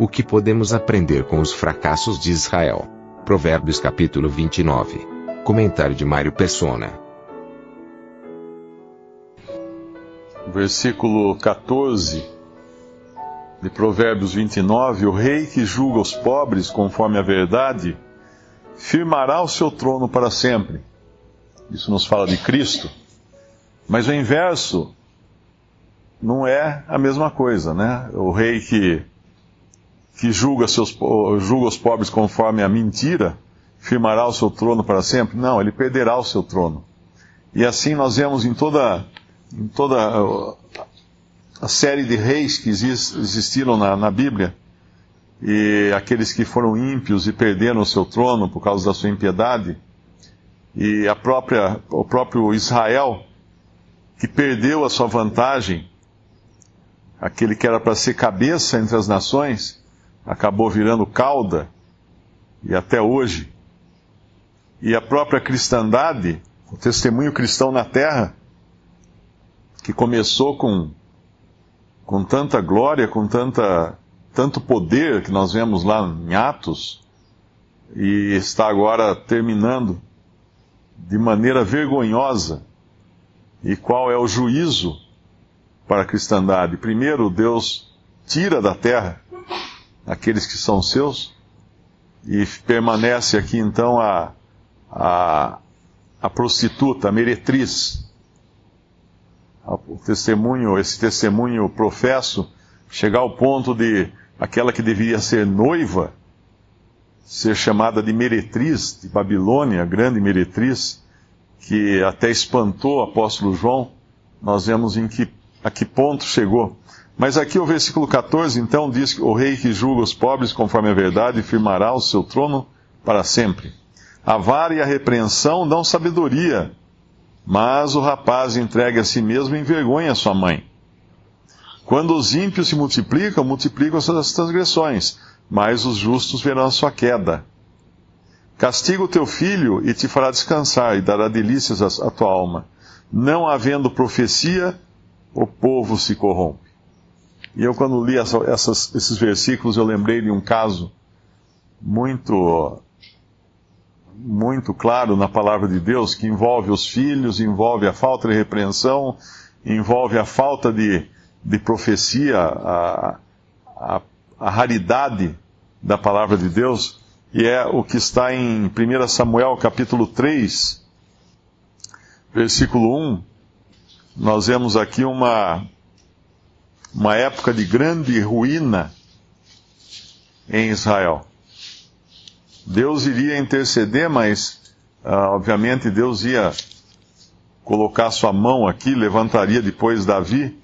O que podemos aprender com os fracassos de Israel? Provérbios capítulo 29. Comentário de Mário Persona. versículo 14 de Provérbios 29, o rei que julga os pobres conforme a verdade, firmará o seu trono para sempre. Isso nos fala de Cristo. Mas o inverso não é a mesma coisa, né? O rei que, que julga, seus, julga os pobres conforme a mentira, firmará o seu trono para sempre? Não, ele perderá o seu trono. E assim nós vemos em toda em toda a série de reis que existiram na, na Bíblia, e aqueles que foram ímpios e perderam o seu trono por causa da sua impiedade, e a própria, o próprio Israel, que perdeu a sua vantagem, aquele que era para ser cabeça entre as nações, acabou virando cauda, e até hoje. E a própria cristandade, o testemunho cristão na terra, que começou com, com tanta glória, com tanta, tanto poder que nós vemos lá em Atos, e está agora terminando de maneira vergonhosa. E qual é o juízo para a cristandade? Primeiro, Deus tira da terra aqueles que são seus, e permanece aqui então a, a, a prostituta, a meretriz, o testemunho, esse testemunho professo, chegar ao ponto de aquela que deveria ser noiva, ser chamada de meretriz de Babilônia, grande meretriz, que até espantou o apóstolo João, nós vemos em que, a que ponto chegou. Mas aqui o versículo 14 então diz que o rei que julga os pobres conforme a verdade firmará o seu trono para sempre. A vara e a repreensão dão sabedoria, mas o rapaz entregue a si mesmo envergonha sua mãe. Quando os ímpios se multiplicam, multiplicam as transgressões, mas os justos verão a sua queda. Castiga o teu filho e te fará descansar, e dará delícias à tua alma. Não havendo profecia, o povo se corrompe. E eu, quando li essas, esses versículos, eu lembrei de um caso muito muito claro na palavra de Deus que envolve os filhos, envolve a falta de repreensão, envolve a falta de, de profecia, a, a, a raridade da palavra de Deus, e é o que está em 1 Samuel capítulo 3, versículo 1. Nós vemos aqui uma, uma época de grande ruína em Israel. Deus iria interceder, mas uh, obviamente Deus ia colocar sua mão aqui, levantaria depois Davi.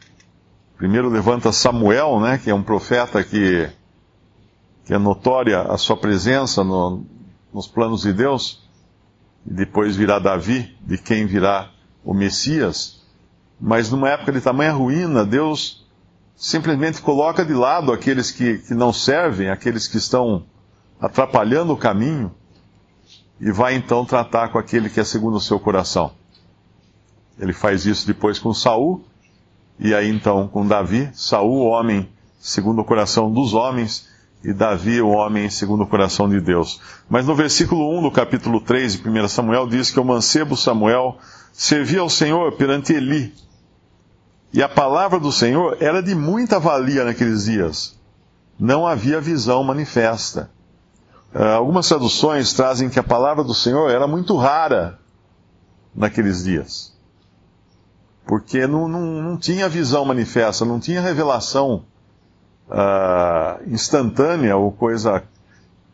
Primeiro levanta Samuel, né, que é um profeta que, que é notória a sua presença no, nos planos de Deus. E depois virá Davi, de quem virá o Messias. Mas numa época de tamanha ruína, Deus simplesmente coloca de lado aqueles que, que não servem, aqueles que estão atrapalhando o caminho, e vai então tratar com aquele que é segundo o seu coração. Ele faz isso depois com Saul, e aí então com Davi, Saul, o homem segundo o coração dos homens, e Davi, o homem segundo o coração de Deus. Mas no versículo 1 do capítulo 3 de 1 Samuel diz que o mancebo Samuel servia ao Senhor perante Eli. E a palavra do Senhor era de muita valia naqueles dias. Não havia visão manifesta. Uh, algumas traduções trazem que a palavra do Senhor era muito rara naqueles dias. Porque não, não, não tinha visão manifesta, não tinha revelação uh, instantânea ou coisa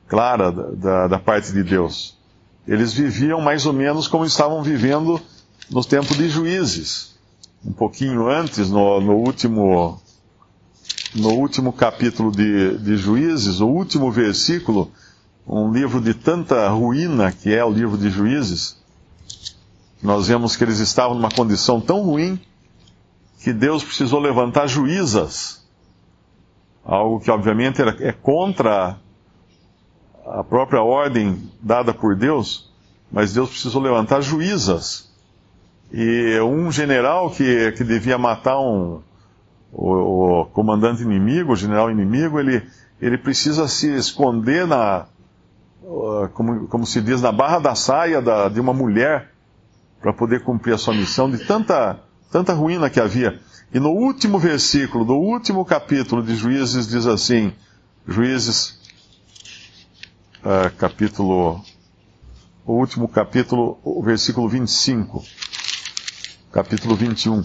clara da, da parte de Deus. Eles viviam mais ou menos como estavam vivendo nos tempos de juízes. Um pouquinho antes, no, no último no último capítulo de, de Juízes, o último versículo, um livro de tanta ruína que é o livro de Juízes, nós vemos que eles estavam numa condição tão ruim que Deus precisou levantar juízas, algo que obviamente é contra a própria ordem dada por Deus, mas Deus precisou levantar juízas. E um general que, que devia matar um, o, o comandante inimigo, o general inimigo, ele, ele precisa se esconder na, como, como se diz, na barra da saia da, de uma mulher para poder cumprir a sua missão, de tanta, tanta ruína que havia. E no último versículo, do último capítulo de Juízes, diz assim: Juízes, uh, capítulo, o último capítulo, o versículo 25, capítulo 21.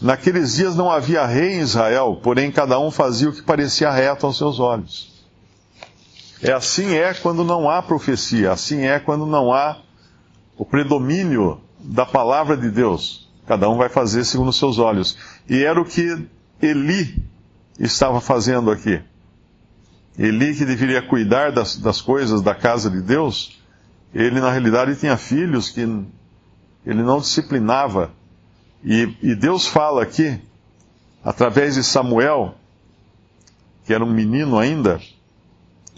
Naqueles dias não havia rei em Israel, porém cada um fazia o que parecia reto aos seus olhos. É assim é quando não há profecia, assim é quando não há o predomínio da palavra de Deus. Cada um vai fazer segundo os seus olhos. E era o que Eli estava fazendo aqui. Eli, que deveria cuidar das, das coisas da casa de Deus, ele na realidade tinha filhos que ele não disciplinava. E, e Deus fala aqui, através de Samuel, que era um menino ainda,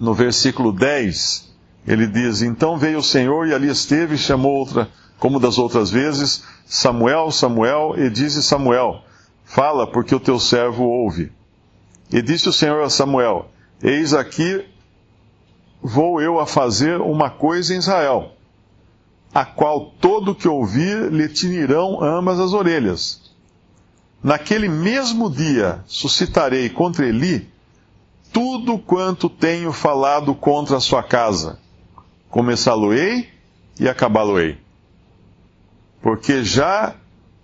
no versículo 10, ele diz: Então veio o Senhor e ali esteve e chamou outra, como das outras vezes, Samuel, Samuel, e disse Samuel: Fala, porque o teu servo ouve. E disse o Senhor a Samuel: Eis aqui vou eu a fazer uma coisa em Israel, a qual todo que ouvir lhe tinirão ambas as orelhas. Naquele mesmo dia suscitarei contra Eli tudo quanto tenho falado contra a sua casa começá-lo-ei e acabá-lo-ei. Porque já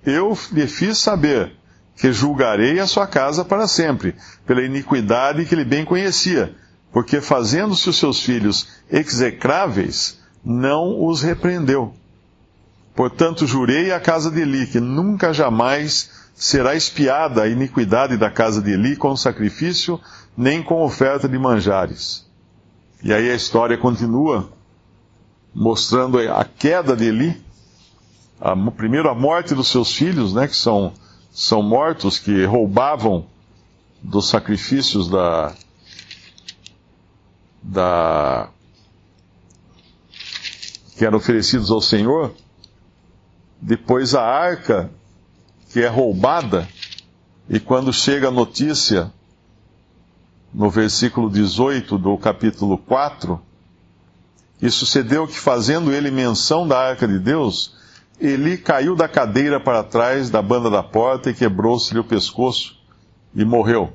eu lhe fiz saber que julgarei a sua casa para sempre, pela iniquidade que ele bem conhecia, porque fazendo-se os seus filhos execráveis, não os repreendeu. Portanto, jurei à casa de Eli que nunca jamais será espiada a iniquidade da casa de Eli com sacrifício, nem com oferta de manjares. E aí a história continua mostrando a queda de Eli, a, primeiro a morte dos seus filhos, né, que são, são mortos, que roubavam dos sacrifícios da, da que eram oferecidos ao Senhor, depois a arca que é roubada, e quando chega a notícia, no versículo 18 do capítulo 4, e sucedeu que, fazendo ele menção da arca de Deus, Eli caiu da cadeira para trás da banda da porta e quebrou-se-lhe o pescoço e morreu.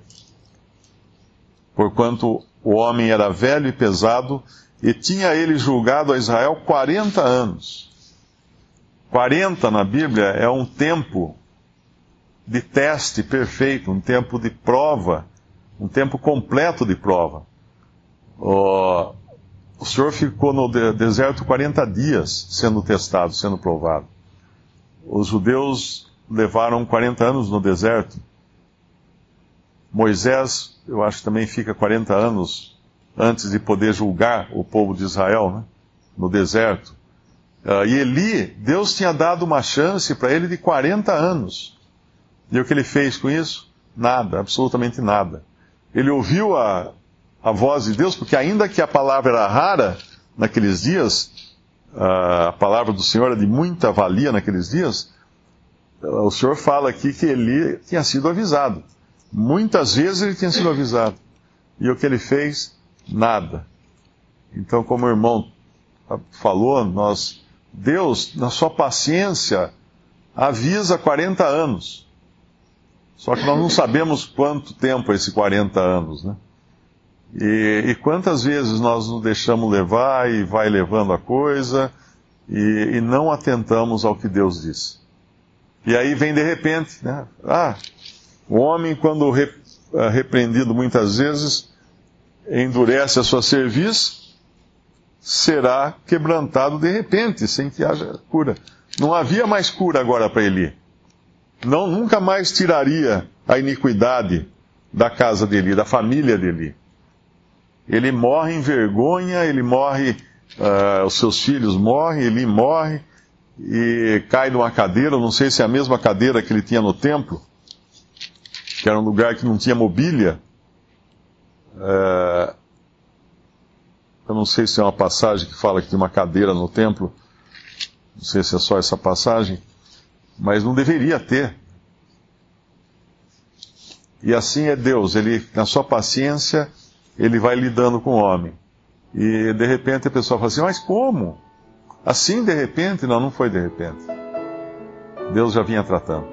Porquanto o homem era velho e pesado, e tinha ele julgado a Israel 40 anos. 40 na Bíblia é um tempo de teste perfeito, um tempo de prova, um tempo completo de prova. Oh, o Senhor ficou no deserto 40 dias sendo testado, sendo provado. Os judeus levaram 40 anos no deserto. Moisés, eu acho também fica 40 anos antes de poder julgar o povo de Israel, né? no deserto. Uh, e Eli, Deus tinha dado uma chance para ele de 40 anos. E o que ele fez com isso? Nada, absolutamente nada. Ele ouviu a, a voz de Deus, porque ainda que a palavra era rara naqueles dias, a palavra do Senhor era de muita valia naqueles dias, o Senhor fala aqui que ele tinha sido avisado. Muitas vezes ele tinha sido avisado. E o que ele fez? Nada. Então, como o irmão falou, nós, Deus, na sua paciência, avisa 40 anos. Só que nós não sabemos quanto tempo é esse 40 anos, né? E, e, quantas vezes nós nos deixamos levar e vai levando a coisa e, e, não atentamos ao que Deus diz. E aí vem de repente, né? Ah, o homem, quando ah, repreendido muitas vezes, endurece a sua serviço, será quebrantado de repente, sem que haja cura. Não havia mais cura agora para Eli. não nunca mais tiraria a iniquidade da casa dele, da família dele. Ele morre em vergonha, ele morre, uh, os seus filhos morrem, ele morre e cai numa cadeira, não sei se é a mesma cadeira que ele tinha no templo, que era um lugar que não tinha mobília. Uh, eu não sei se é uma passagem que fala que tinha uma cadeira no templo, não sei se é só essa passagem, mas não deveria ter. E assim é Deus, ele, na sua paciência, ele vai lidando com o homem. E de repente a pessoa fala assim: Mas como? Assim de repente? Não, não foi de repente. Deus já vinha tratando.